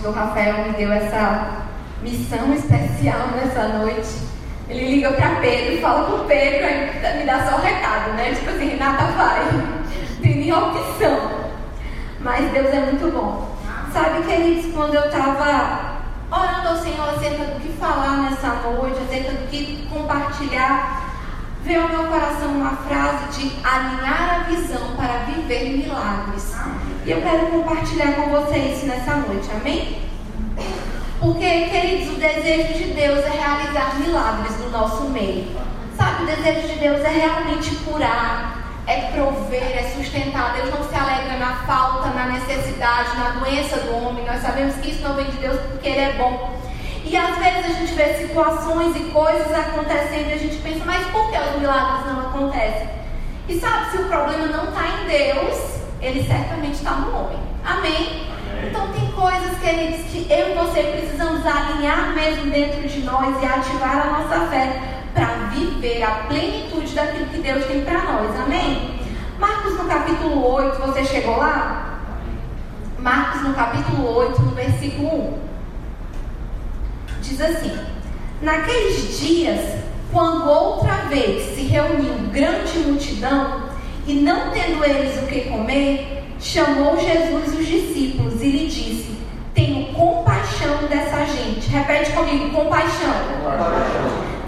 O pastor Rafael me deu essa missão especial nessa noite. Ele liga para Pedro fala com Pedro, aí me dá só o recado, né? Tipo assim, Renata vai. Tem nem opção. Mas Deus é muito bom. Sabe, queridos, quando eu estava orando ao Senhor acerca do que falar nessa noite, acerca do que compartilhar, veio ao meu coração uma frase de alinhar a visão para viver milagres. E eu quero compartilhar com vocês isso nessa noite, amém? Porque, queridos, o desejo de Deus é realizar milagres no nosso meio. Sabe, o desejo de Deus é realmente curar, é prover, é sustentar. Deus não se alegra na falta, na necessidade, na doença do homem. Nós sabemos que isso não vem de Deus porque Ele é bom. E às vezes a gente vê situações e coisas acontecendo e a gente pensa, mas por que os milagres não acontecem? E sabe, se o problema não está em Deus, ele certamente está no homem. Amém? Então tem coisas, queridos, que eu e você precisamos alinhar mesmo dentro de nós e ativar a nossa fé para viver a plenitude daquilo que Deus tem para nós. Amém? Marcos no capítulo 8, você chegou lá? Marcos no capítulo 8, no versículo 1. Diz assim: Naqueles dias, quando outra vez se reuniu grande multidão, e não tendo eles o que comer, chamou Jesus os discípulos e lhe disse: Tenho compaixão dessa gente. Repete comigo: compaixão.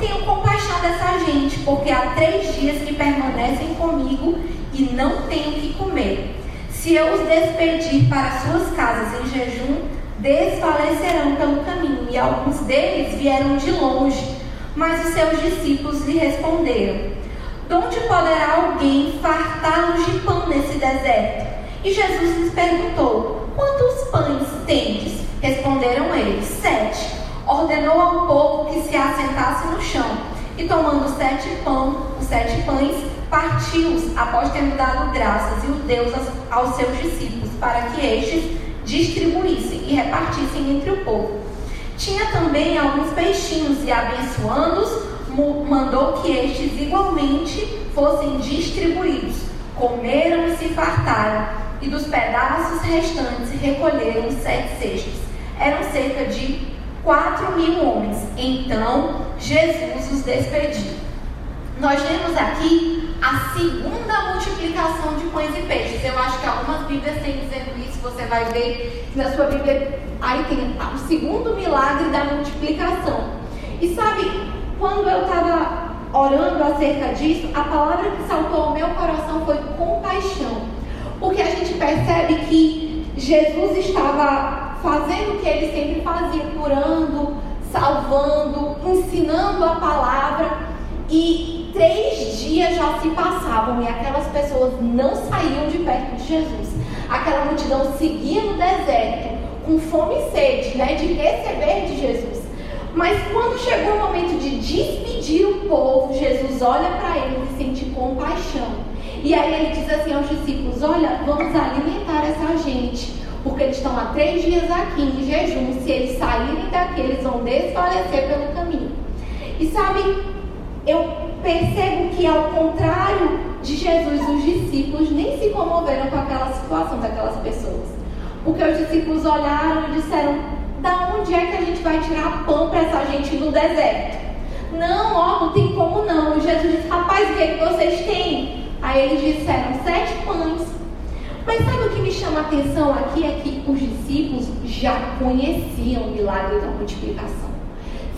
Tenho compaixão dessa gente, porque há três dias que permanecem comigo e não tenho o que comer. Se eu os despedir para suas casas em jejum, desfalecerão pelo caminho. E alguns deles vieram de longe. Mas os seus discípulos lhe responderam: De onde poderá alguém fartá-los de pão nesse deserto? E Jesus lhes perguntou: Quantos pães tendes? Responderam eles: Sete. Ordenou ao povo que se assentasse no chão. E tomando sete, pão, os sete pães, partiu-os após tendo dado graças e os deu aos, seus discípulos, para que estes distribuíssem e repartissem entre o povo. Tinha também alguns peixinhos e, abençoando-os, mandou que estes igualmente fossem distribuídos. Comeram e se fartaram, e dos pedaços restantes recolheram sete cestos. Eram cerca de quatro mil homens. Então Jesus os despediu. Nós temos aqui a segunda multiplicação de pães e peixes. Eu acho que algumas Bíblias têm dizendo isso, você vai ver na sua Bíblia, aí tem o segundo milagre da multiplicação. E sabe, quando eu estava orando acerca disso, a palavra que saltou ao meu coração foi compaixão. Porque a gente percebe que Jesus estava fazendo o que ele sempre fazia, curando, salvando, ensinando a palavra. E três dias já se passavam e aquelas pessoas não saíam de perto de Jesus. Aquela multidão seguia no deserto, com fome e sede, né, de receber de Jesus. Mas quando chegou o momento de despedir o povo, Jesus olha para eles e sente compaixão. E aí ele diz assim aos discípulos: Olha, vamos alimentar essa gente, porque eles estão há três dias aqui em jejum. Se eles saírem daqui, eles vão desfalecer pelo caminho. E sabe, eu percebo que ao contrário de Jesus, os discípulos nem se comoveram com aquela situação daquelas pessoas. Porque os discípulos olharam e disseram: Da onde é que a gente vai tirar pão para essa gente no deserto? Não, ó, não tem como não. E Jesus disse: Rapaz, o que, é que vocês têm? Aí eles disseram: Sete pães. Mas sabe o que me chama a atenção aqui? É que os discípulos já conheciam o milagre da multiplicação.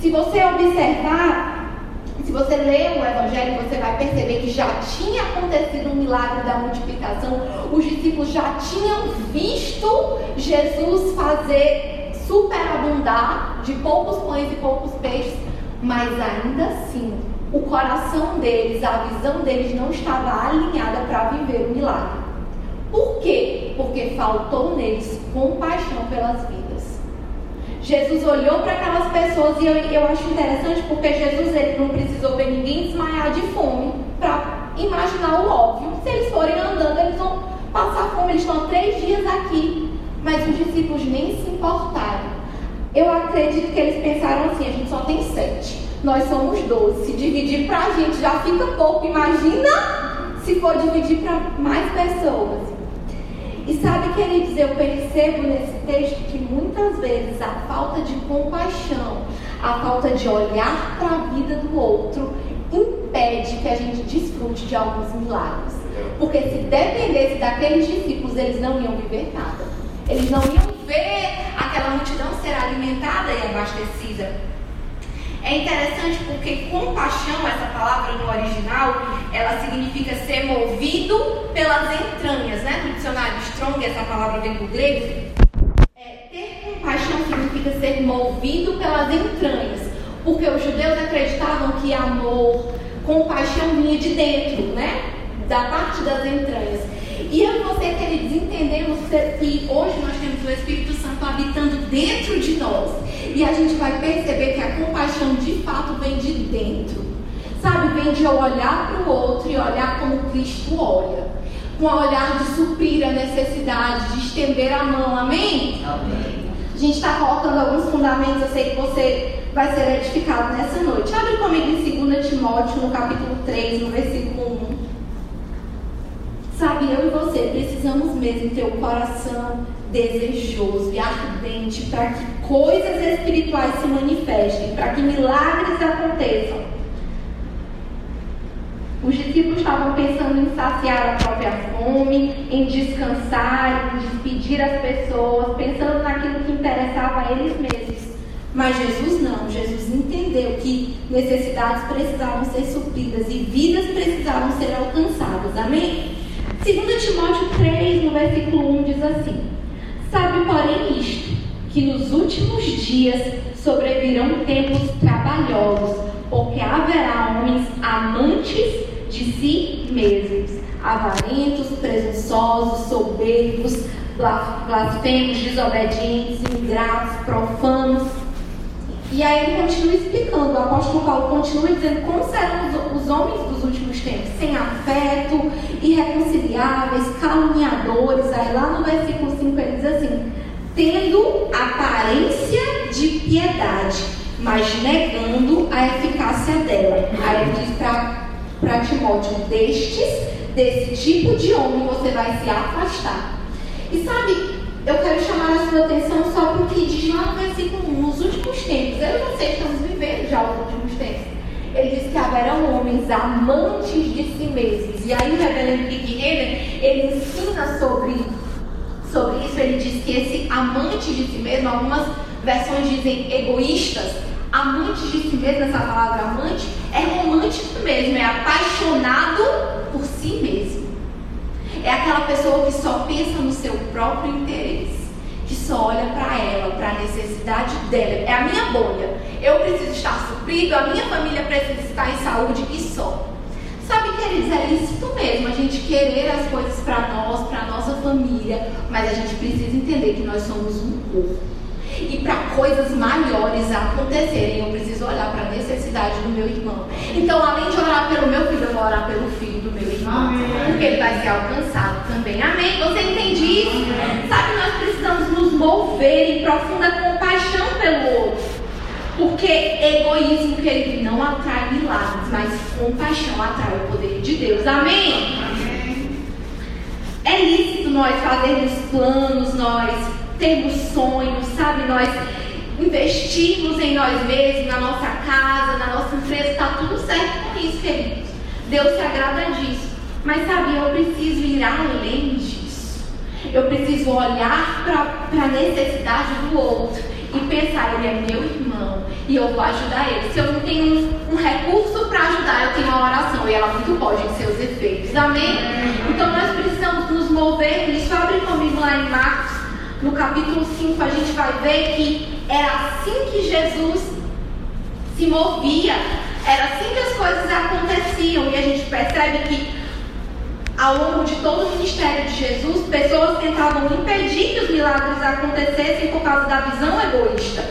Se você observar, se você ler o Evangelho, você vai perceber que já tinha acontecido um milagre da multiplicação. Os discípulos já tinham visto Jesus fazer superabundar de poucos pães e poucos peixes, mas ainda assim, o coração deles, a visão deles não estava alinhada para viver o milagre. Por quê? Porque faltou neles compaixão pelas vidas. Jesus olhou para aquelas pessoas e eu, eu acho interessante porque Jesus ele não precisou ver ninguém desmaiar de fome para imaginar o óbvio. Se eles forem andando, eles vão passar fome. Eles estão três dias aqui, mas os discípulos nem se importaram. Eu acredito que eles pensaram assim: a gente só tem sete, nós somos doze. Se dividir para a gente já fica pouco. Imagina se for dividir para mais pessoas. E sabe, queridos, eu percebo nesse texto que muitas vezes a falta de compaixão, a falta de olhar para a vida do outro, impede que a gente desfrute de alguns milagres. Porque se dependesse daqueles discípulos, eles não iam viver nada. Eles não iam ver aquela multidão ser alimentada e abastecida. É interessante porque compaixão, essa palavra no original, ela significa ser movido pelas entranhas, né? No dicionário Strong, essa palavra vem do grego. É, ter compaixão significa ser movido pelas entranhas, porque os judeus acreditavam que amor, compaixão vinha de dentro, né? Da parte das entranhas. E eu e você, queridos, entendemos que hoje nós temos o Espírito Santo habitando dentro de nós. E a gente vai perceber que a compaixão de fato vem de dentro. Sabe, vem de eu olhar para o outro e olhar como Cristo olha. Com o olhar de suprir a necessidade, de estender a mão. Amém? Amém. A gente está colocando alguns fundamentos, eu sei que você vai ser edificado nessa noite. Abre comigo em 2 Timóteo, no capítulo 3, no versículo 1. Sabe, eu e você precisamos mesmo ter o coração desejoso e ardente para que coisas espirituais se manifestem, para que milagres aconteçam. Os discípulos estavam pensando em saciar a própria fome, em descansar, em despedir as pessoas, pensando naquilo que interessava a eles mesmos. Mas Jesus não, Jesus entendeu que necessidades precisavam ser supridas e vidas precisavam ser alcançadas. Amém? 2 Timóteo 3, no versículo 1, diz assim: Sabe, porém, isto, que nos últimos dias sobrevirão tempos trabalhosos, porque haverá homens amantes de si mesmos, avarentos, presunçosos, soberbos, blasfemos, desobedientes, ingratos, profanos. E aí ele continua explicando, o apóstolo Paulo continua dizendo como serão os, homens dos últimos tempos, sem afeto, irreconciliáveis, caluniadores. Aí lá no versículo 5 ele diz assim: tendo aparência de piedade, mas negando a eficácia dela. Aí ele diz para Timóteo: destes, desse tipo de homem você vai se afastar. E sabe, eu quero chamar a sua atenção só porque diz lá no versículo 1, nos últimos tempos, eu e você estamos vivendo já os últimos tempos. ele diz que haverão homens amantes de si mesmos. E aí o reverendo Renner, ele ensina sobre, sobre isso. Ele diz que esse amante de si mesmo, algumas versões dizem egoístas, amante de si mesmo, essa palavra amante, é romântico mesmo, é apaixonado por si mesmo. É aquela pessoa que só pensa no seu próprio interesse, que só olha para ela, para a necessidade dela. É a minha bolha. Eu preciso estar suprido, a minha família precisa estar em saúde e só. Sabe, queridos, é lícito mesmo a gente querer as coisas para nós, para nossa família, mas a gente precisa entender que nós somos um corpo. Para coisas maiores acontecerem, eu preciso olhar para a necessidade do meu irmão. Então, além de orar pelo meu filho, eu vou orar pelo filho do meu irmão. Amém. Porque ele vai ser alcançado também. Amém? Você entende isso? Sabe, nós precisamos nos mover em profunda compaixão pelo outro. Porque egoísmo, querido, não atrai milagres, mas compaixão atrai o poder de Deus. Amém? Amém. É lícito nós fazermos planos, nós termos sonhos, sabe? Nós investirmos em nós mesmos, na nossa casa, na nossa empresa, está tudo certo com isso, queridos. Deus se agrada disso. Mas sabe, eu preciso ir além disso. Eu preciso olhar para a necessidade do outro e pensar, ele é meu irmão e eu vou ajudar ele. Se eu não tenho um, um recurso para ajudar, eu tenho uma oração e ela muito pode em seus efeitos. Amém? Então nós precisamos nos mover nisso. Abre comigo lá em Marcos no capítulo 5, a gente vai ver que era assim que Jesus se movia, era assim que as coisas aconteciam, e a gente percebe que ao longo de todo o ministério de Jesus, pessoas tentavam impedir que os milagres acontecessem por causa da visão egoísta.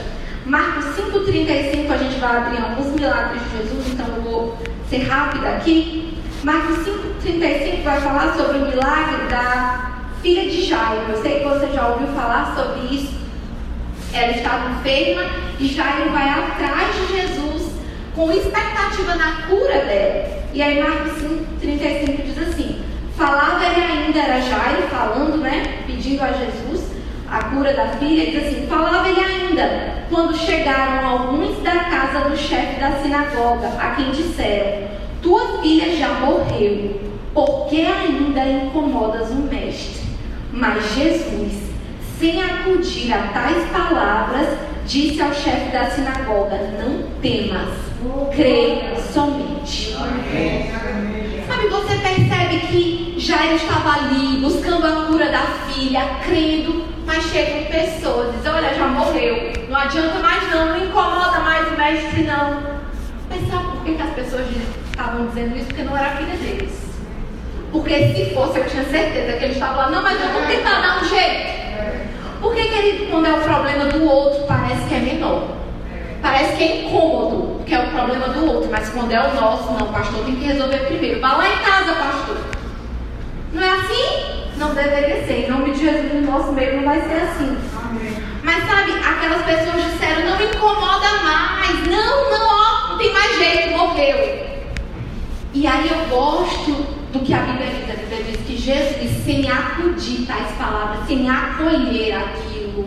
Marcos 5,35, a gente vai abrir alguns milagres de Jesus, então eu vou ser rápida aqui. Marcos 5,35 vai falar sobre o milagre da filha de Jairo. Eu sei que você já ouviu falar sobre isso. Ela estava enferma e Jairo vai atrás de Jesus com expectativa na cura dela. E aí Marcos 5, 35 diz assim: Falava ele ainda, era Jairo falando, né? Pedindo a Jesus a cura da filha, diz assim: Falava ele ainda, quando chegaram alguns da casa do chefe da sinagoga, a quem disseram: Tua filha já morreu, por que ainda incomodas o mestre? Mas Jesus, sem acudir a tais palavras, disse ao chefe da sinagoga: Não temas, crê somente. Sabe, você percebe que Jairo estava ali buscando a cura da filha, crendo, mas chegam pessoas dizem: Olha, já morreu, não adianta mais não, não incomoda mais o mestre não. Mas sabe por que, que as pessoas estavam dizendo isso? Porque não era a filha deles. Porque se fosse, eu tinha certeza que ele estava lá, não, mas eu vou tentar dar um jeito. Porque, querido, quando é o problema do outro, parece que é menor. Parece que é incômodo, porque é o problema do outro. Mas quando é o nosso, não, pastor tem que resolver primeiro. Vá lá em casa, pastor. Não é assim? Não deveria ser. Em nome de Jesus, no nosso meio não vai ser assim. Mas sabe, aquelas pessoas disseram, não incomoda mais. Não, não, ó, não tem mais jeito, morreu. E aí eu gosto do que a Bíblia diz. A Bíblia diz que Jesus, sem acudir tais palavras, sem acolher aquilo,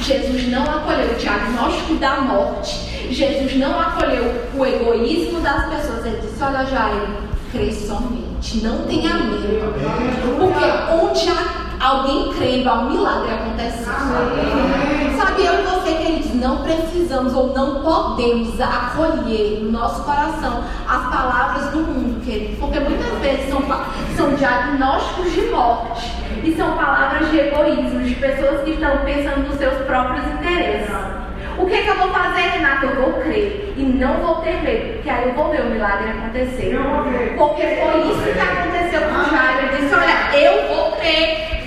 Jesus não acolheu o diagnóstico da morte, Jesus não acolheu o egoísmo das pessoas. Ele disse: Olha, Jair, crê somente, não tenha medo, porque onde há alguém crendo, há um milagre acontecendo. Sabe, eu e você, queridos, não precisamos ou não podemos acolher no nosso coração as palavras do mundo, queridos, porque muitas vezes são, são diagnósticos de morte e são palavras de egoísmo, de pessoas que estão pensando nos seus próprios interesses. O que, que eu vou fazer, Renata? Eu vou crer e não vou ter medo, porque aí eu vou ver o milagre acontecer. Porque foi isso que aconteceu com Jairo. Ele disse: Olha, eu vou crer.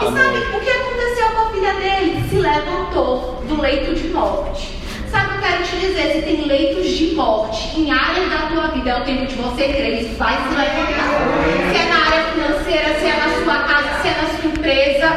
E sabe o que aconteceu com a filha dele? Se levantou do leito de morte. Sabe o que eu quero te dizer? Se tem leitos de morte em áreas da tua vida, é o tempo de você crer, isso vai se levantar. Se é na área financeira, se é na sua casa, se é na sua empresa,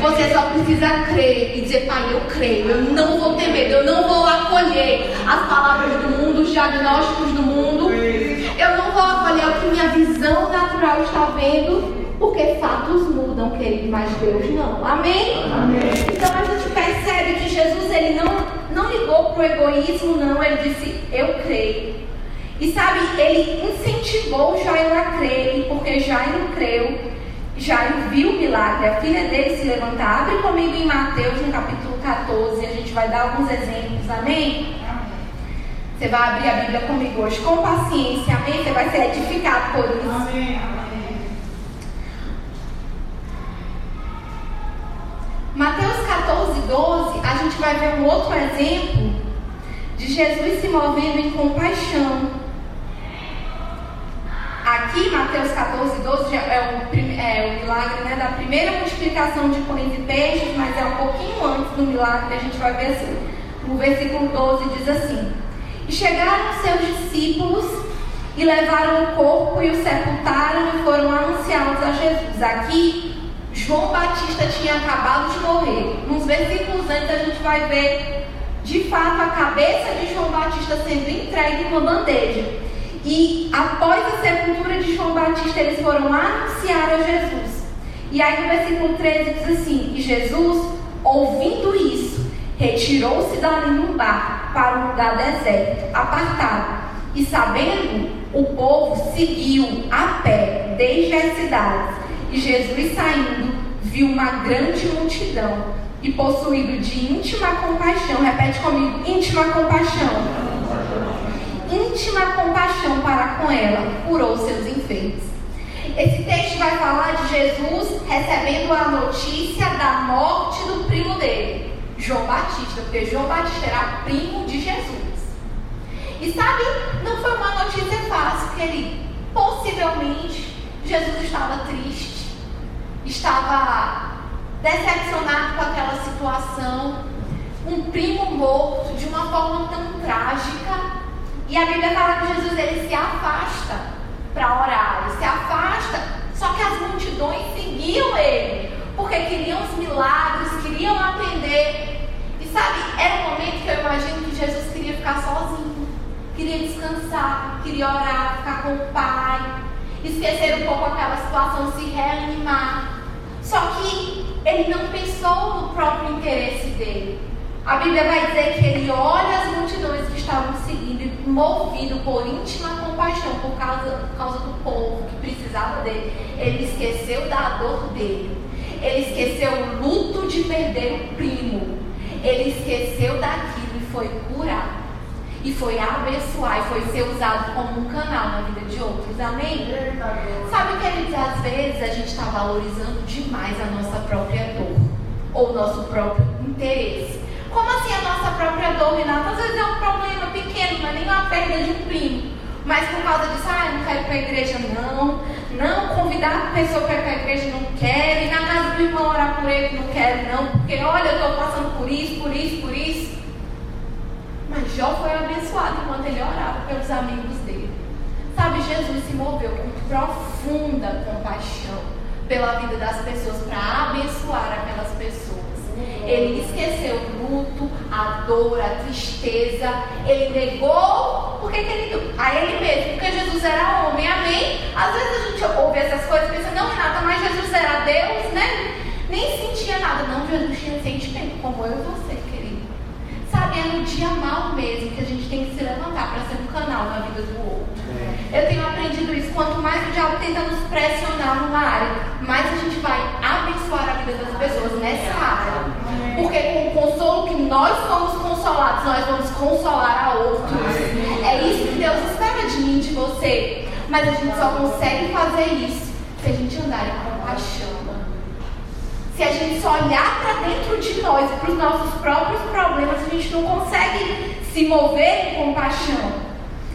você só precisa crer e dizer, pai, eu creio, eu não vou ter medo, eu não vou acolher as palavras do mundo, os diagnósticos do mundo, eu não vou acolher o que minha visão natural está vendo porque fatos mudam, querido, mas Deus não. Amém? Amém? Então a gente percebe que Jesus ele não, não ligou para o egoísmo, não. Ele disse, eu creio. E sabe, ele incentivou Jairo a crer, e porque Jairo creu, Jairo viu o milagre, a filha dele se levantar. Abre comigo em Mateus, no capítulo 14, a gente vai dar alguns exemplos, amém? Você vai abrir a Bíblia comigo hoje com paciência, amém? Você vai ser edificado por isso. Amém. Mateus 14, 12, a gente vai ver um outro exemplo de Jesus se movendo em compaixão. Aqui, Mateus 14, 12, já é o, é o milagre né, da primeira multiplicação de pães e peixes, mas é um pouquinho antes do milagre, a gente vai ver assim. No versículo 12 diz assim: E chegaram seus discípulos e levaram o corpo e o sepultaram e foram anunciados a Jesus. Aqui, João Batista tinha acabado de morrer. Nos versículos antes, a gente vai ver de fato a cabeça de João Batista sendo entregue em uma bandeja. E após a sepultura de João Batista, eles foram anunciar a Jesus. E aí no versículo 13 diz assim: E Jesus, ouvindo isso, retirou-se dali num barco para um lugar deserto, apartado. E sabendo, o povo seguiu a pé desde as cidades. E Jesus saindo, viu uma grande multidão. E possuído de íntima compaixão, repete comigo: íntima compaixão íntima compaixão para com ela, curou seus enfermos. Esse texto vai falar de Jesus recebendo a notícia da morte do primo dele, João Batista, porque João Batista era primo de Jesus. E sabe, não foi uma notícia fácil, querido. Possivelmente, Jesus estava triste, estava decepcionado com aquela situação, um primo morto de uma forma tão trágica. E a Bíblia fala que Jesus ele se afasta para orar, ele se afasta, só que as multidões seguiam ele, porque queriam os milagres, queriam atender. E sabe, era um momento que eu imagino que Jesus queria ficar sozinho, queria descansar, queria orar, ficar com o Pai, esquecer um pouco aquela situação, se reanimar. Só que ele não pensou no próprio interesse dele. A Bíblia vai dizer que ele olha as multidões que estavam seguindo e movido por íntima compaixão por causa, por causa do povo que precisava dele. Ele esqueceu da dor dele. Ele esqueceu o luto de perder o primo. Ele esqueceu daquilo e foi curar. E foi abençoar e foi ser usado como um canal na vida de outros. Amém? Sabe, queridos, às vezes a gente está valorizando demais a nossa própria dor ou o nosso próprio interesse. Como assim a nossa própria dor, Renata? Às vezes é um problema pequeno, não é nem uma perda de um primo. Mas por causa disso, ah, não quero ir para a igreja, não. Não, convidar a pessoa para ir para a igreja, não quero. Ir na casa do irmão orar por ele, não quero, não. Porque, olha, eu estou passando por isso, por isso, por isso. Mas Jó foi abençoado enquanto ele orava pelos amigos dele. Sabe, Jesus se moveu com profunda compaixão pela vida das pessoas para abençoar aquelas pessoas. Ele esqueceu o luto, a dor, a tristeza. Ele negou, porque que ele a ele mesmo, porque Jesus era homem, amém? Às vezes a gente ouve essas coisas e pensa, não, Renata, mas Jesus era Deus, né? Nem sentia nada. Não, Jesus tinha sentimento, como eu e você. É no dia mal mesmo que a gente tem que se levantar para ser um canal na vida do outro. Eu tenho aprendido isso. Quanto mais o diabo tenta nos pressionar numa área, mais a gente vai abençoar a vida das pessoas nessa área. Porque com o consolo que nós somos consolados, nós vamos consolar a outros. É isso que Deus espera de mim, de você. Mas a gente só consegue fazer isso se a gente andar em compaixão. Se a gente só olhar para dentro de nós, para os nossos próprios problemas, a gente não consegue se mover em compaixão.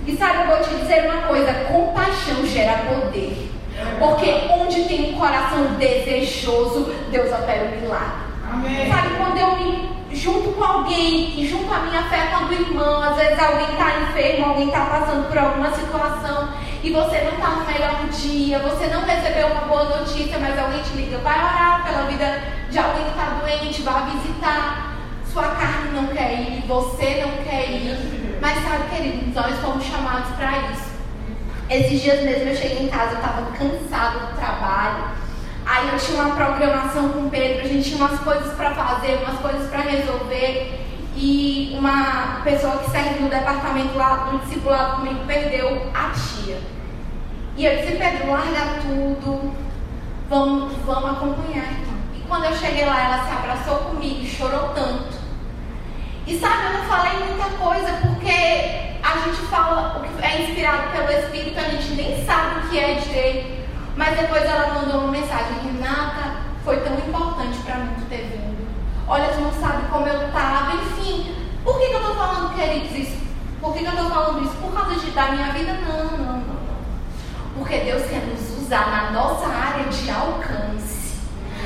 E sabe, eu vou te dizer uma coisa: compaixão gera poder. Porque onde tem um coração desejoso, Deus opera o milagre. Amém. Sabe, quando eu me junto com alguém e junto a minha fé com a do irmão, às vezes alguém está enfermo, alguém está passando por alguma situação e você não está no melhor dia, você não recebeu uma boa notícia, mas alguém te liga, vai orar pela vida de alguém que está doente, vai visitar. Sua carne não quer ir, você não quer ir. Mas sabe, queridos, nós fomos chamados para isso. Esses dias mesmo eu cheguei em casa, eu estava cansada do trabalho. Aí eu tinha uma programação com o Pedro, a gente tinha umas coisas para fazer, umas coisas para resolver. e uma pessoa que serve no departamento lá do discipulado comigo perdeu a tia. E eu disse, Pedro, larga tudo, vamos, vamos acompanhar, irmão. E quando eu cheguei lá, ela se abraçou comigo e chorou tanto. E sabe, eu não falei muita coisa porque a gente fala o que é inspirado pelo Espírito, a gente nem sabe o que é direito. Mas depois ela mandou uma mensagem, Renata, foi tão importante para mim ter vindo. Olha, tu não sabe como eu estava, enfim. Por que, que eu estou falando, queridos, isso? Por que, que eu estou falando isso? Por causa de, da minha vida? Não, não, não, não. Porque Deus quer nos usar na nossa área de alcance.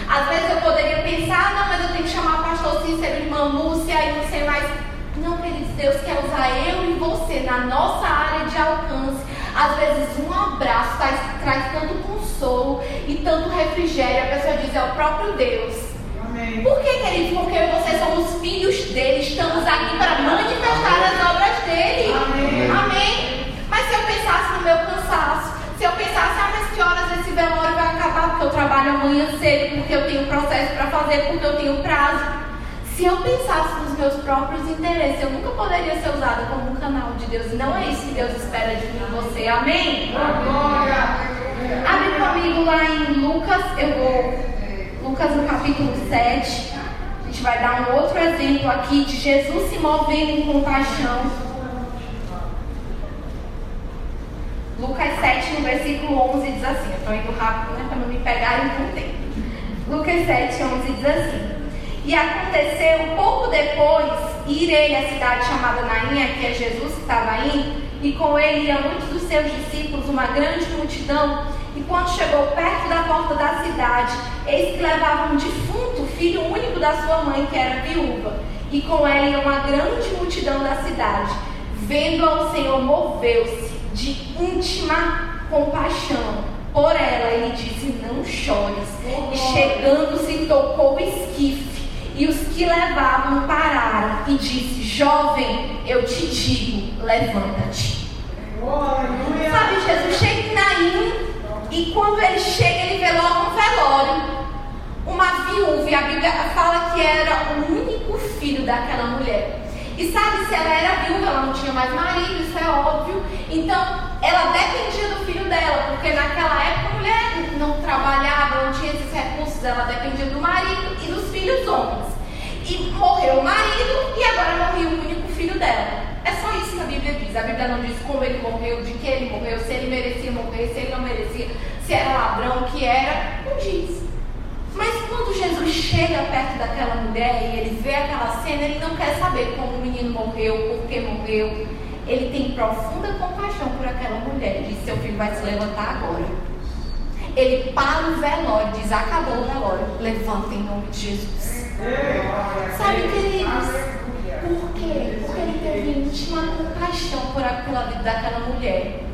Às vezes eu poderia pensar, não, mas eu tenho que chamar pastor Cícero, irmã Lúcia e não sei mais. Não, queridos, Deus quer usar eu e você na nossa área de alcance. Às vezes um abraço traz, traz tanto consolo e tanto refrigério. A pessoa diz, é o próprio Deus. Amém. Por que, queridos? Porque eu e você somos filhos dele. Estamos aqui para manifestar as obras dele. Amém. Amém. Mas se eu pensasse no meu cansaço, se eu pensasse, ah, mas que horas esse velório vai acabar? Porque eu trabalho amanhã cedo, porque eu tenho processo para fazer, porque eu tenho prazo. Se eu pensasse nos meus próprios interesses, eu nunca poderia ser usada como um canal de Deus. E não é isso que Deus espera de mim e você. Amém? Glória! Abre comigo lá em Lucas, eu vou. Lucas no capítulo 7. A gente vai dar um outro exemplo aqui de Jesus se movendo em compaixão. Lucas 7, no versículo 11, diz assim: estou indo rápido, né? Para não me pegarem com tempo. Lucas 7, 11 diz assim. E aconteceu pouco depois ir ele à cidade chamada Nainha, que é Jesus que estava indo, e com ele iam muitos dos seus discípulos, uma grande multidão. E quando chegou perto da porta da cidade, eis que levava um defunto, filho único da sua mãe, que era viúva. E com ela ia uma grande multidão da cidade. Vendo ao Senhor, moveu-se de íntima compaixão por ela. Ele disse: Não chores. E chegando-se, tocou o esquife e os que levavam pararam e disse: Jovem, eu te digo, levanta-te. Sabe, Jesus chega em Naim e quando ele chega, ele vê logo um velório. Uma viúva, e a Bíblia fala que era o único filho daquela mulher. E sabe, se ela era viúva, ela não tinha mais marido, isso é óbvio. Então, ela dependia do filho dela, porque naquela época a mulher não trabalhava, não tinha esses recursos, ela dependia do marido e dos filhos homens. E morreu o marido e agora morreu o único filho dela. É só isso que a Bíblia diz. A Bíblia não diz como ele morreu, de que ele morreu, se ele merecia morrer, se ele não merecia, se era ladrão, que era. Não diz. Mas quando Jesus chega perto daquela mulher e ele vê aquela cena, ele não quer saber como o menino morreu, por que morreu. Ele tem profunda compaixão por aquela mulher. Ele diz: Seu filho vai se levantar agora. Ele para o velório, diz: Acabou o velório. Levanta em nome de Jesus. Sabe, queridos, por quê? Porque ele teve íntima compaixão por pela vida daquela mulher.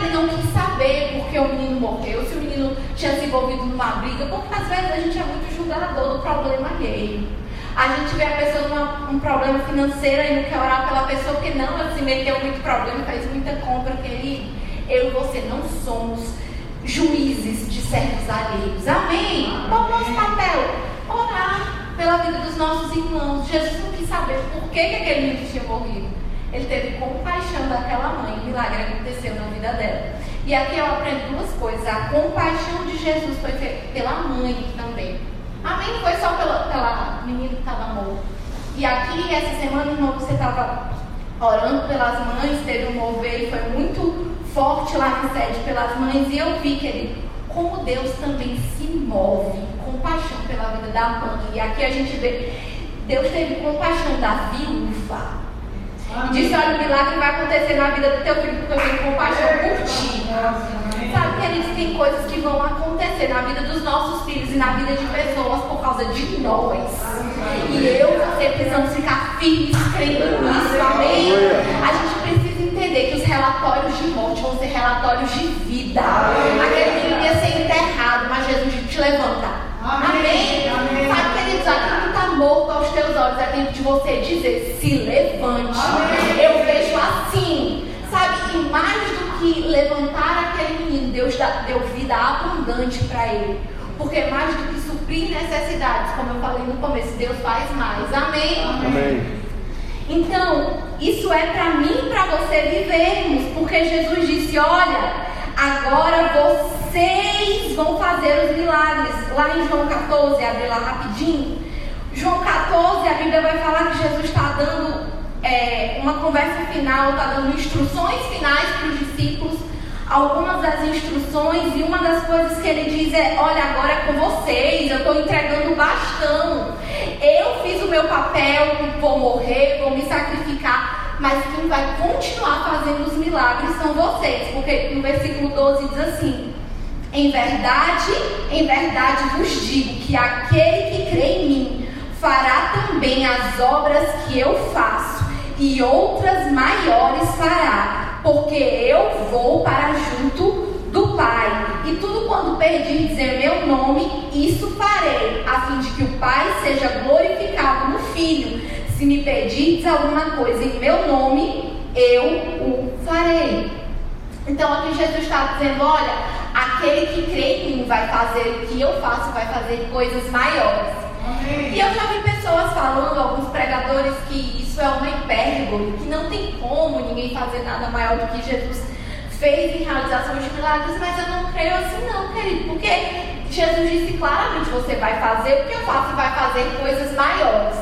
Ele não quis saber porque o menino morreu, se o menino tinha se envolvido numa briga, porque às vezes a gente é muito julgador do problema alheio. A gente vê a pessoa num um problema financeiro e não quer orar pela pessoa porque não, ela se meteu muito problema, fez muita compra, querido. Eu e você não somos juízes de servos alheios. Amém? Qual o nosso papel? Orar pela vida dos nossos irmãos. Jesus não quis saber por que, que aquele menino tinha morrido. Ele teve compaixão daquela mãe, o milagre aconteceu na vida dela. E aqui eu aprendo duas coisas. A compaixão de Jesus foi pela mãe também. Amém? Não foi só pela, pela menina que estava morto. E aqui, essa semana, irmão, você estava orando pelas mães, teve um mover e foi muito forte lá na sede pelas mães. E eu vi, querido, como Deus também se move, compaixão pela vida da mãe. E aqui a gente vê, Deus teve compaixão da viúva. E disse, olha, o milagre vai acontecer na vida do teu filho, porque eu tenho compaixão por ti. Sabe, queridos, tem coisas que vão acontecer na vida dos nossos filhos e na vida de pessoas por causa de nós. E eu e você precisamos ficar firmes crendo nisso, amém? A gente precisa entender que os relatórios de morte vão ser relatórios de vida. Aquele menino ia ser enterrado, mas Jesus te levanta. Amém? Sabe, queridos, está morto aos teus olhos é tempo de você dizer: se levante. Eu vejo assim. Sabe, e mais do que levantar aquele menino, Deus deu vida abundante para ele. Porque mais do que suprir necessidades, como eu falei no começo, Deus faz mais. Amém? Amém. Então, isso é para mim e para você vivermos, porque Jesus disse: Olha, agora vocês vão fazer os milagres. Lá em João 14, abre lá rapidinho. João 14, a Bíblia vai falar que Jesus está dando é, uma conversa final, está dando instruções finais para os discípulos. Algumas das instruções, e uma das coisas que ele diz é: Olha, agora é com vocês, eu estou entregando o bastão. Eu fiz o meu papel, vou morrer, vou me sacrificar, mas quem vai continuar fazendo os milagres são vocês, porque no versículo 12 diz assim: Em verdade, em verdade vos digo que aquele que crê em mim fará também as obras que eu faço, e outras maiores fará, porque eu vou para junto do Pai. E tudo quando pedir dizer meu nome, isso farei, a fim de que o Pai seja glorificado no Filho. Se me pedirdes alguma coisa em meu nome, eu o farei. Então aqui Jesus está dizendo, olha, aquele que crê em mim vai fazer o que eu faço, vai fazer coisas maiores. E eu já vi pessoas falando, alguns pregadores, que isso é uma hipérbole, que não tem como ninguém fazer nada maior do que Jesus fez em realização de milagres, mas eu não creio assim não, querido, porque Jesus disse claramente, você vai fazer o que eu faço e vai fazer coisas maiores.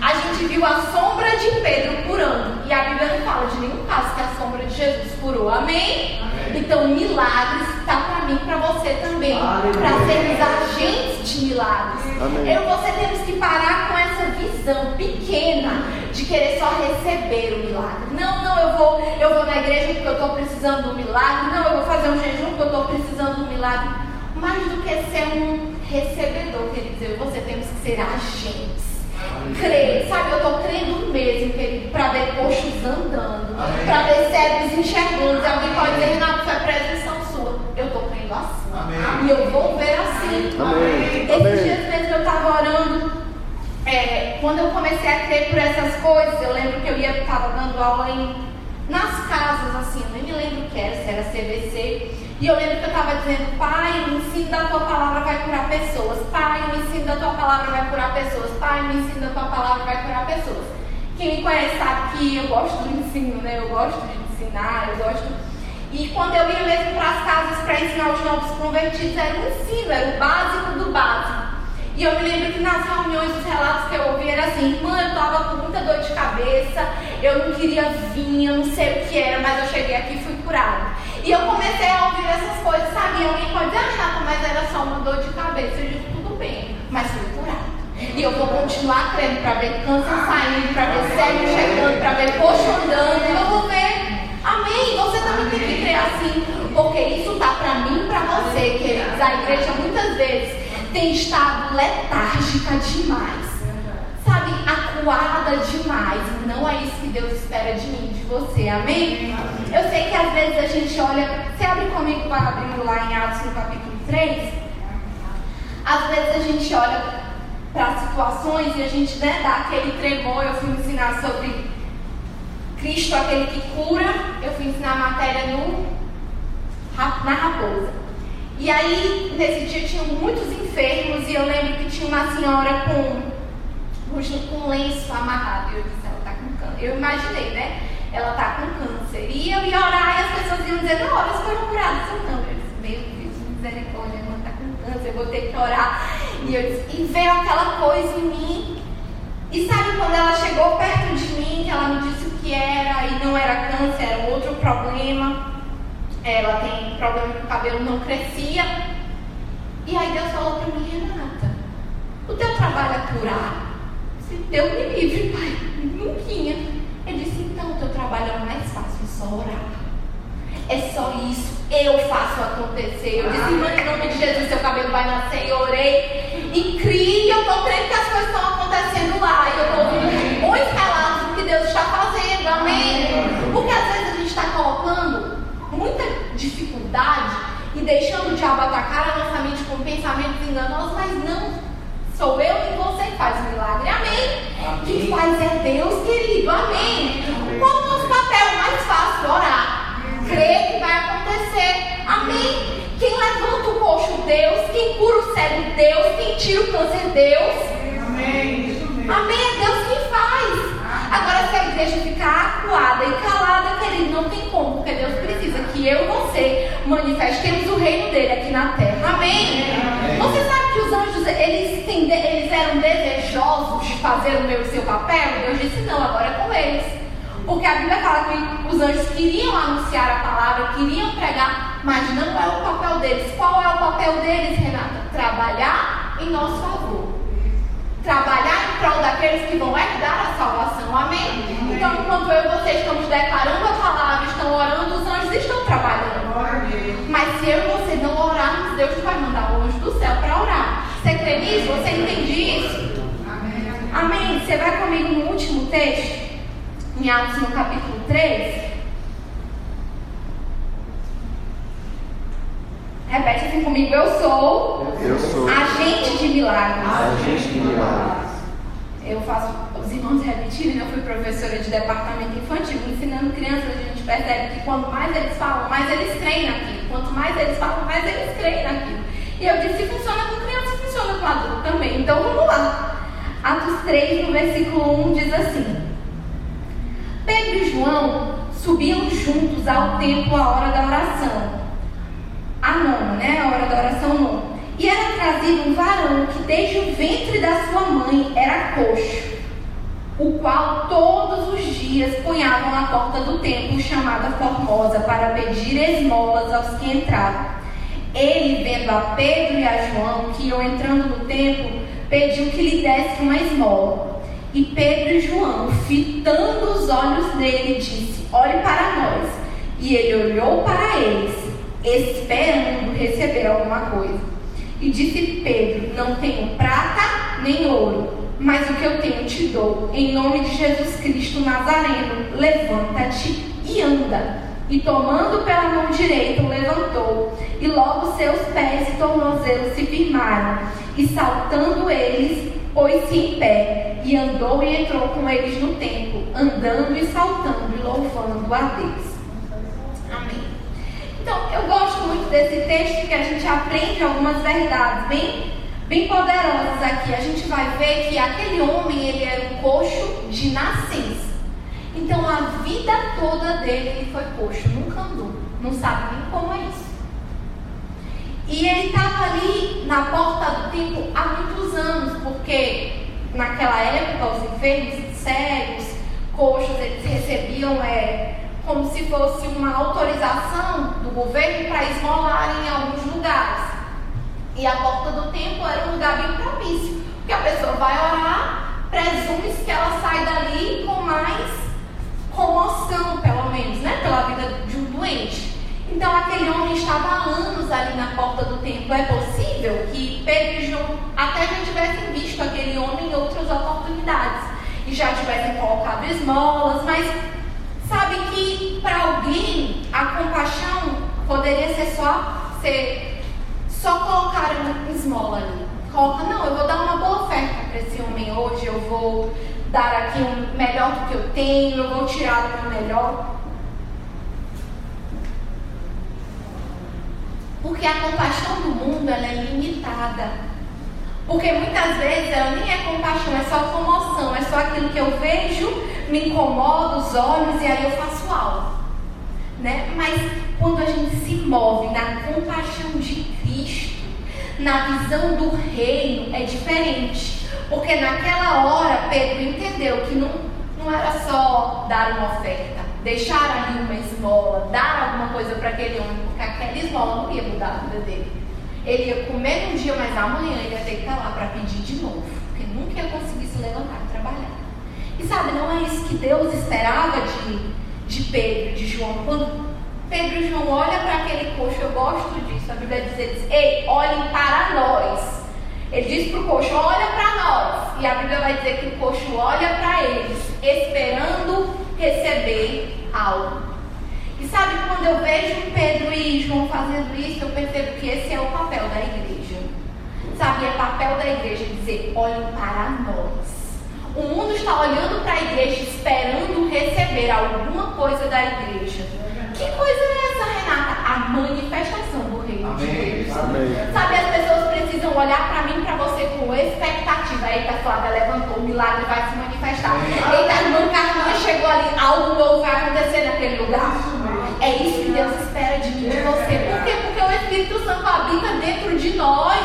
A gente viu a sombra de Pedro curando, e a Bíblia não fala de nenhum caso que a sombra de Jesus curou, amém? amém. Então, milagres está para mim, para você também, para sermos agentes de milagres. Amém. Eu e você temos que parar com essa visão pequena de querer só receber o milagre. Não, não, eu vou, eu vou na igreja porque eu estou precisando do milagre. Não, eu vou fazer um jejum porque eu estou precisando do milagre. Mais do que ser um recebedor, queridos, eu e você temos que ser agentes. Crer, sabe? Eu estou crendo mesmo, querido, para ver coxos andando, para ver cegos enxergando. Se alguém pode dizer, Renato, foi presunção sua. Eu estou crendo assim. Amém. E eu vou ver assim. Amém. Esses dias mesmo eu estava orando é, quando eu comecei a crer por essas coisas, eu lembro que eu ia estava dando aula em, nas casas, assim, eu nem me lembro o que era, se era CVC. E eu lembro que eu estava dizendo, pai, o ensino da tua palavra vai curar pessoas. Pai, o ensino da tua palavra vai curar pessoas. Pai, o ensino da tua palavra vai curar pessoas. Quem me conhece sabe que eu gosto do ensino, né? Eu gosto de ensinar, eu gosto. E quando eu ia mesmo para as casas para ensinar os novos convertidos, era o ensino, era o básico do básico. E eu me lembro que nas reuniões, os relatos que eu ouvi era assim, irmã, eu estava com muita dor de cabeça, eu não queria vir, eu não sei o que era, mas eu cheguei aqui e fui curada. E eu comecei a ouvir essas coisas, sabe? E alguém pode dizer, ah, mas era só uma dor de cabeça. Eu digo, tudo bem, mas fui curada. E eu vou continuar crendo para ver câncer saindo, para ver cego chegando, para ver coxo andando, eu vou ver. Amém? Você também tem que crer assim, porque isso tá para mim e para você, queridos. A igreja muitas vezes tem estado letárgica demais, sabe, acuada demais. Não é isso que Deus espera de mim, de você, amém? Eu sei que às vezes a gente olha, você abre comigo para abrir lá em Atos no capítulo 3. Às vezes a gente olha para situações e a gente né, dá aquele tremor. Eu fui ensinar sobre Cristo, aquele que cura. Eu fui ensinar a matéria no, na raposa. E aí, nesse dia, tinham muitos enfermos e eu lembro que tinha uma senhora com, com lenço amarrado. E eu disse, ela está com câncer. Eu imaginei, né? Ela está com câncer. E eu ia orar e as pessoas iam dizer, não, elas foram curadas. Eu não, eu disse, meu Deus, misericórdia, ela está com câncer, eu vou ter que orar. E, eu disse, e veio aquela coisa em mim. E sabe quando ela chegou perto de mim, que ela me disse o que era, e não era câncer, era outro problema ela tem problema que o cabelo não crescia. E aí Deus falou para mim, Renata, o teu trabalho é curar? Deus me livre, pai, nunca. Ele disse, então o teu trabalho é mais fácil, é só orar. É só isso, eu faço acontecer. Eu disse, em nome de Jesus, seu cabelo vai nascer. Eu orei e criei, eu estou crendo que as coisas estão acontecendo lá. E eu estou ouvindo bons relatos que Deus está fazendo, amém? Porque às vezes a gente está colocando muita dificuldade e deixando o diabo atacar a nossa mente com pensamentos enganosos, mas não sou eu e você que faz o milagre. Amém? Amém. Quem faz é Deus, querido. Amém. Qual o nosso papel mais fácil? Orar. Crer que vai acontecer. Amém. Quem levanta o coxo? Deus. Quem cura o cego? Deus. Quem tira o câncer? Deus. Amém. Amém. É Deus quem faz. Agora, se a igreja ficar acuada e calada, querido, não tem como, porque Deus precisa que eu e você manifestemos o reino dele aqui na terra. Amém? Que os anjos, eles, eles eram desejosos de fazer o meu e seu papel? Deus disse, não, agora é com eles. Porque a Bíblia fala que os anjos queriam anunciar a palavra, queriam pregar, mas não é o papel deles. Qual é o papel deles, Renata? Trabalhar em nosso favor trabalhar em prol daqueles que vão herdar a salvação. Amém? Então, enquanto eu e você estamos declarando a palavra, estão orando, os anjos estão trabalhando. Mas se eu e você não orarmos, Deus vai mandar o anjo do céu crê nisso? Você entende isso? Amém. Você vai comigo no último texto, em Atos no capítulo 3. Repete assim comigo, eu sou, Eu sou agente de milagres. agente de milagres. Eu faço os irmãos repetirem, né? eu fui professora de departamento infantil, ensinando crianças, a gente percebe que quanto mais eles falam, mais eles creem naquilo. Quanto mais eles falam, mais eles creem naquilo. E eu disse, se funciona com criança, funciona com adulto também. Então vamos lá. Atos 3, no versículo 1, diz assim: Pedro e João subiam juntos ao templo à hora da oração. A nona, né? A hora da oração nona. E era trazido um varão que desde o ventre da sua mãe era coxo, o qual todos os dias punhavam na porta do templo chamada Formosa para pedir esmolas aos que entravam. Ele, vendo a Pedro e a João que iam entrando no templo, pediu que lhe desse uma esmola. E Pedro e João, fitando os olhos nele, disse: Olhe para nós. E ele olhou para eles, esperando receber alguma coisa. E disse Pedro: Não tenho prata nem ouro, mas o que eu tenho te dou. Em nome de Jesus Cristo Nazareno, levanta-te e anda. E tomando pela mão direita, o levantou, e logo seus pés e tornozelos se firmaram. E saltando eles, pôs-se em pé, e andou e entrou com eles no templo, andando e saltando e louvando a Deus. Amém. Então, eu gosto muito desse texto que a gente aprende algumas verdades bem, bem poderosas aqui. A gente vai ver que aquele homem, ele era um coxo de nascença. Então, a vida toda dele, ele foi coxo, nunca andou. Não sabe nem como é isso. E ele estava ali na porta do templo há muitos anos, porque naquela época os enfermos, cegos, coxos, eles recebiam é, como se fosse uma autorização do governo para esmolar em alguns lugares. E a porta do templo era um lugar bem propício, porque a pessoa vai orar, presume-se que ela sai dali com mais comoção, pelo menos, né, pela vida de um doente. Então aquele homem estava há anos ali na porta do templo. É possível que Pedro e João até já tivessem visto aquele homem em outras oportunidades e já tivessem colocado esmolas, mas sabe que para alguém a compaixão poderia ser só ser só colocar uma esmola ali. Coloca, não, eu vou dar uma boa oferta para esse homem hoje, eu vou dar aqui um melhor do que eu tenho, eu vou tirar o meu melhor. Porque a compaixão do mundo ela é limitada. Porque muitas vezes ela nem é compaixão, é só comoção, é só aquilo que eu vejo, me incomoda os olhos e aí eu faço algo. Né? Mas quando a gente se move na compaixão de Cristo, na visão do reino, é diferente. Porque naquela hora Pedro entendeu que não, não era só dar uma oferta, deixar ali uma esmola, dar alguma coisa para aquele homem, porque aquela esmola não ia mudar a vida dele. Ele ia comer um dia, mas amanhã ele ia ter que estar lá para pedir de novo, porque nunca ia conseguir se levantar e trabalhar. E sabe, não é isso que Deus esperava de, de Pedro, de João. Quando Pedro e João olham para aquele coxo, eu gosto disso. A Bíblia diz, ele diz, ei, olhem para nós. Ele diz para o coxo, olha para nós. E a Bíblia vai dizer que o coxo olha para eles, esperando receber algo. E sabe, quando eu vejo Pedro e João fazendo isso, eu percebo que esse é o papel da igreja. Sabe, é papel da igreja dizer, olhem para nós. O mundo está olhando para a igreja, esperando receber alguma coisa da igreja. Que coisa é essa, Renata? A manifestação do Amém. Sabe, as pessoas precisam olhar para mim, para você com expectativa. Eita, Flávia levantou, o milagre vai se manifestar. Eita, a irmã chegou ali, algo novo vai acontecer naquele lugar. É isso que Deus espera de mim, de você. Por quê? Porque o Espírito Santo habita dentro de nós.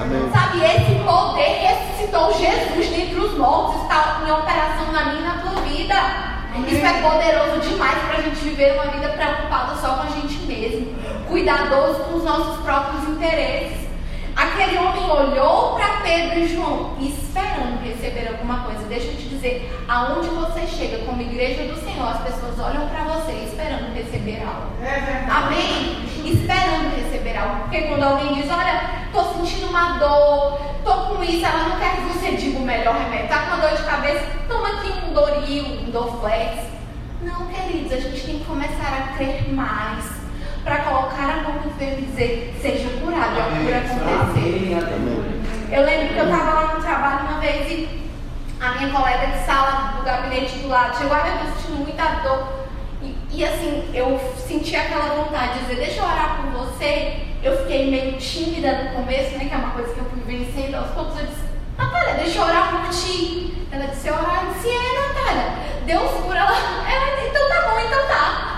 Amém. Sabe, esse poder ressuscitou Jesus dentre os mortos, está em operação na minha e na tua vida. Isso é poderoso demais para a gente viver uma vida preocupada só com a gente mesmo, cuidadoso com os nossos próprios interesses. Aquele homem olhou para Pedro e João, esperando receber alguma coisa. Deixa eu te dizer, aonde você chega como igreja do Senhor, as pessoas olham para você esperando receber algo. É Amém? Esperando receber algo. Porque quando alguém diz, olha, estou sentindo uma dor, estou com isso, ela não quer que você diga o melhor remédio. Está com uma dor de cabeça, toma aqui um Doril, um Dorflex. Não, queridos, a gente tem que começar a crer mais para colocar a mão no enfermo e dizer, seja curado, a cura acontecer. Eu lembro que eu estava lá no trabalho uma vez e a minha colega de sala do gabinete do lado chegou, a eu sentindo muita dor. E, e, assim, eu senti aquela vontade de dizer, deixa eu orar por você. Eu fiquei meio tímida no começo, né? Que é uma coisa que eu fui vencendo. Aos poucos eu disse, Natália, deixa eu orar por ti. Ela disse, orar? Eu disse, é, Natália. Deus cura ela. Ela, então tá bom, então tá.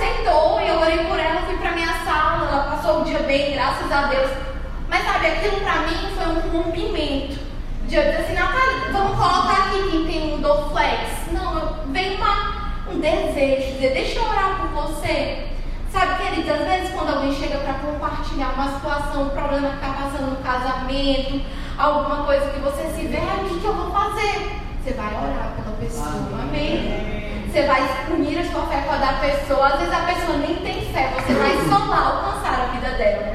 Aceitou e eu orei por ela, fui para minha sala, ela passou o dia bem, graças a Deus. Mas sabe, aquilo para mim foi um rompimento. De eu dizer assim, Natália, vamos colocar aqui quem tem um Doflex. Não, veio uma, um desejo, dizer, deixa eu orar por você. Sabe, queridos, às vezes quando alguém chega para compartilhar uma situação, um problema que está passando no casamento, alguma coisa que você se vê, o que, que eu vou fazer? Você vai orar pela pessoa, amém? amém? Você vai unir a sua fé com a da pessoa. Às vezes a pessoa nem tem fé, você vai só lá alcançar a vida dela.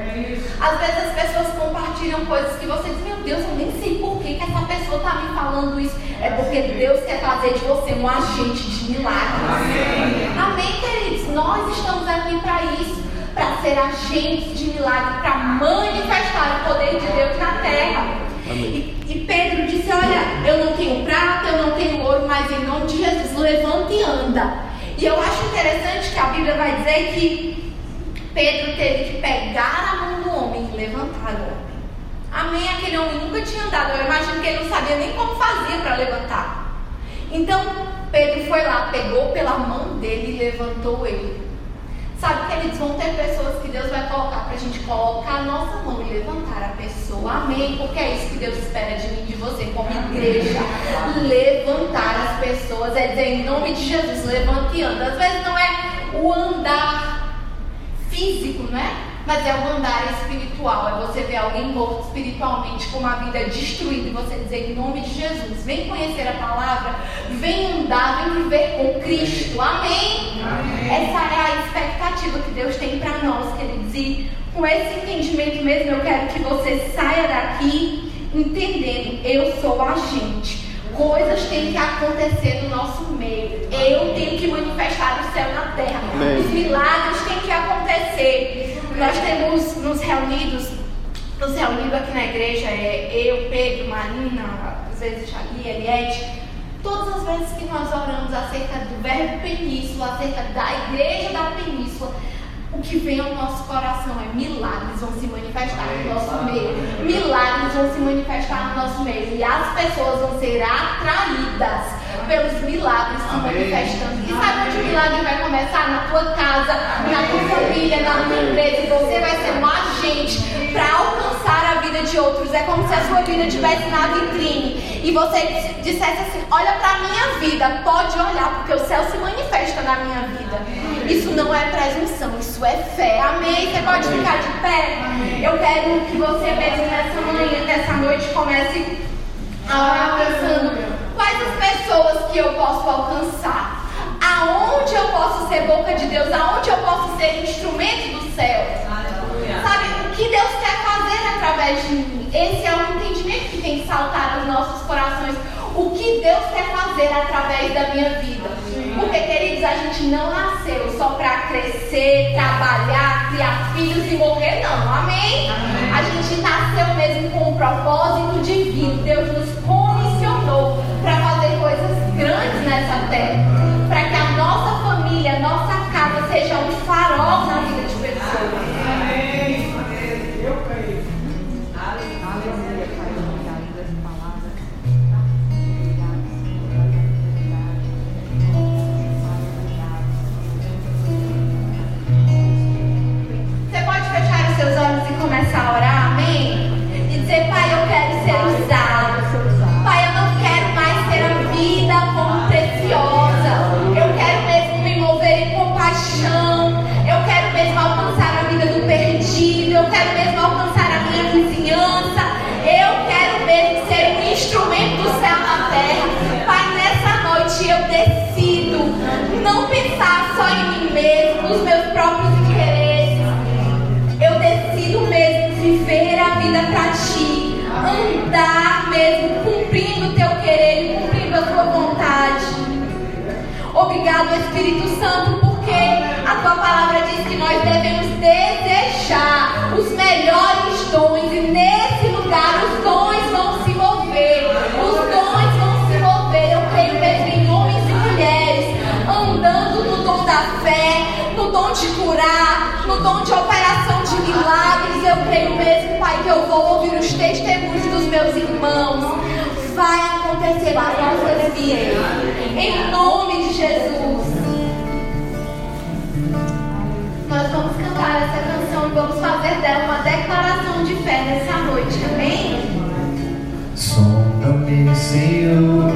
Às vezes as pessoas compartilham coisas que você diz, meu Deus, eu nem sei por que, que essa pessoa está me falando isso. É porque Deus quer fazer de você um agente de milagres. Amém, Amém queridos? Nós estamos aqui para isso para ser agentes de milagre, para manifestar o poder de Deus na terra. E, Pedro disse: Olha, eu não tenho prata, eu não tenho ouro, mas em nome de Jesus, levanta e anda. E eu acho interessante que a Bíblia vai dizer que Pedro teve que pegar a mão do homem e levantar o homem. Amém? Aquele homem nunca tinha andado. Eu imagino que ele não sabia nem como fazia para levantar. Então, Pedro foi lá, pegou pela mão dele e levantou ele. Sabe, queridos, vão ter pessoas que Deus vai colocar para a gente colocar a nossa mão e levantar a pessoa. Amém? Porque é isso que Deus espera de mim de você, como igreja. Levantar as pessoas, é dizer, em nome de Jesus, levante e anda. Às vezes não é o andar físico, não é? Mas é o andar espiritual. É você ver alguém morto espiritualmente com uma vida destruída e você dizer em nome de Jesus, vem conhecer a palavra, vem andar, vem viver com Cristo. Amém? Amém. Essa é a expectativa que Deus tem para nós, queridos. E com esse entendimento mesmo, eu quero que você saia daqui entendendo, eu sou agente coisas têm que acontecer no nosso meio. Eu tenho que manifestar o céu na terra. Amém. Os milagres têm que acontecer. Nós temos nos reunidos, nos reunidos aqui na igreja, é eu, Pedro, Marina, às vezes Xavi, Eliette, todas as vezes que nós oramos acerca do verbo península, acerca da igreja da península, o que vem ao nosso coração é milagres vão se manifestar no nosso meio. Milagres vão se manifestar no nosso meio. E as pessoas vão ser atraídas pelos milagres se manifestando. E sabe onde o milagre vai começar? Na tua casa, na tua família, na tua empresa. E você vai ser um agente para alcançar a vida de outros. É como se a sua vida estivesse na vitrine e você dissesse assim: Olha para minha vida, pode olhar, porque o céu se manifesta na minha vida. Isso não é presunção, isso é fé. Amém? Você pode ficar de pé? Eu quero que você mesmo nessa manhã, nessa noite, comece a orar pensando Quais as pessoas que eu posso alcançar? Aonde eu posso ser boca de Deus? Aonde eu posso ser instrumento do céu? Sabe, o que Deus quer fazer através de mim? Esse é o entendimento que tem que saltar nos nossos corações. O que Deus quer fazer através da minha vida? Porque, queridos, a gente não nasceu só para crescer, trabalhar, criar filhos e morrer, não. Amém? Amém? A gente nasceu mesmo com um propósito divino. Deus nos comissionou para fazer coisas grandes nessa terra. Para que a nossa família, a nossa casa seja um farol na vida de pessoas. vamos fazer dela uma declaração de fé nessa noite, amém? Sonda-me, Senhor.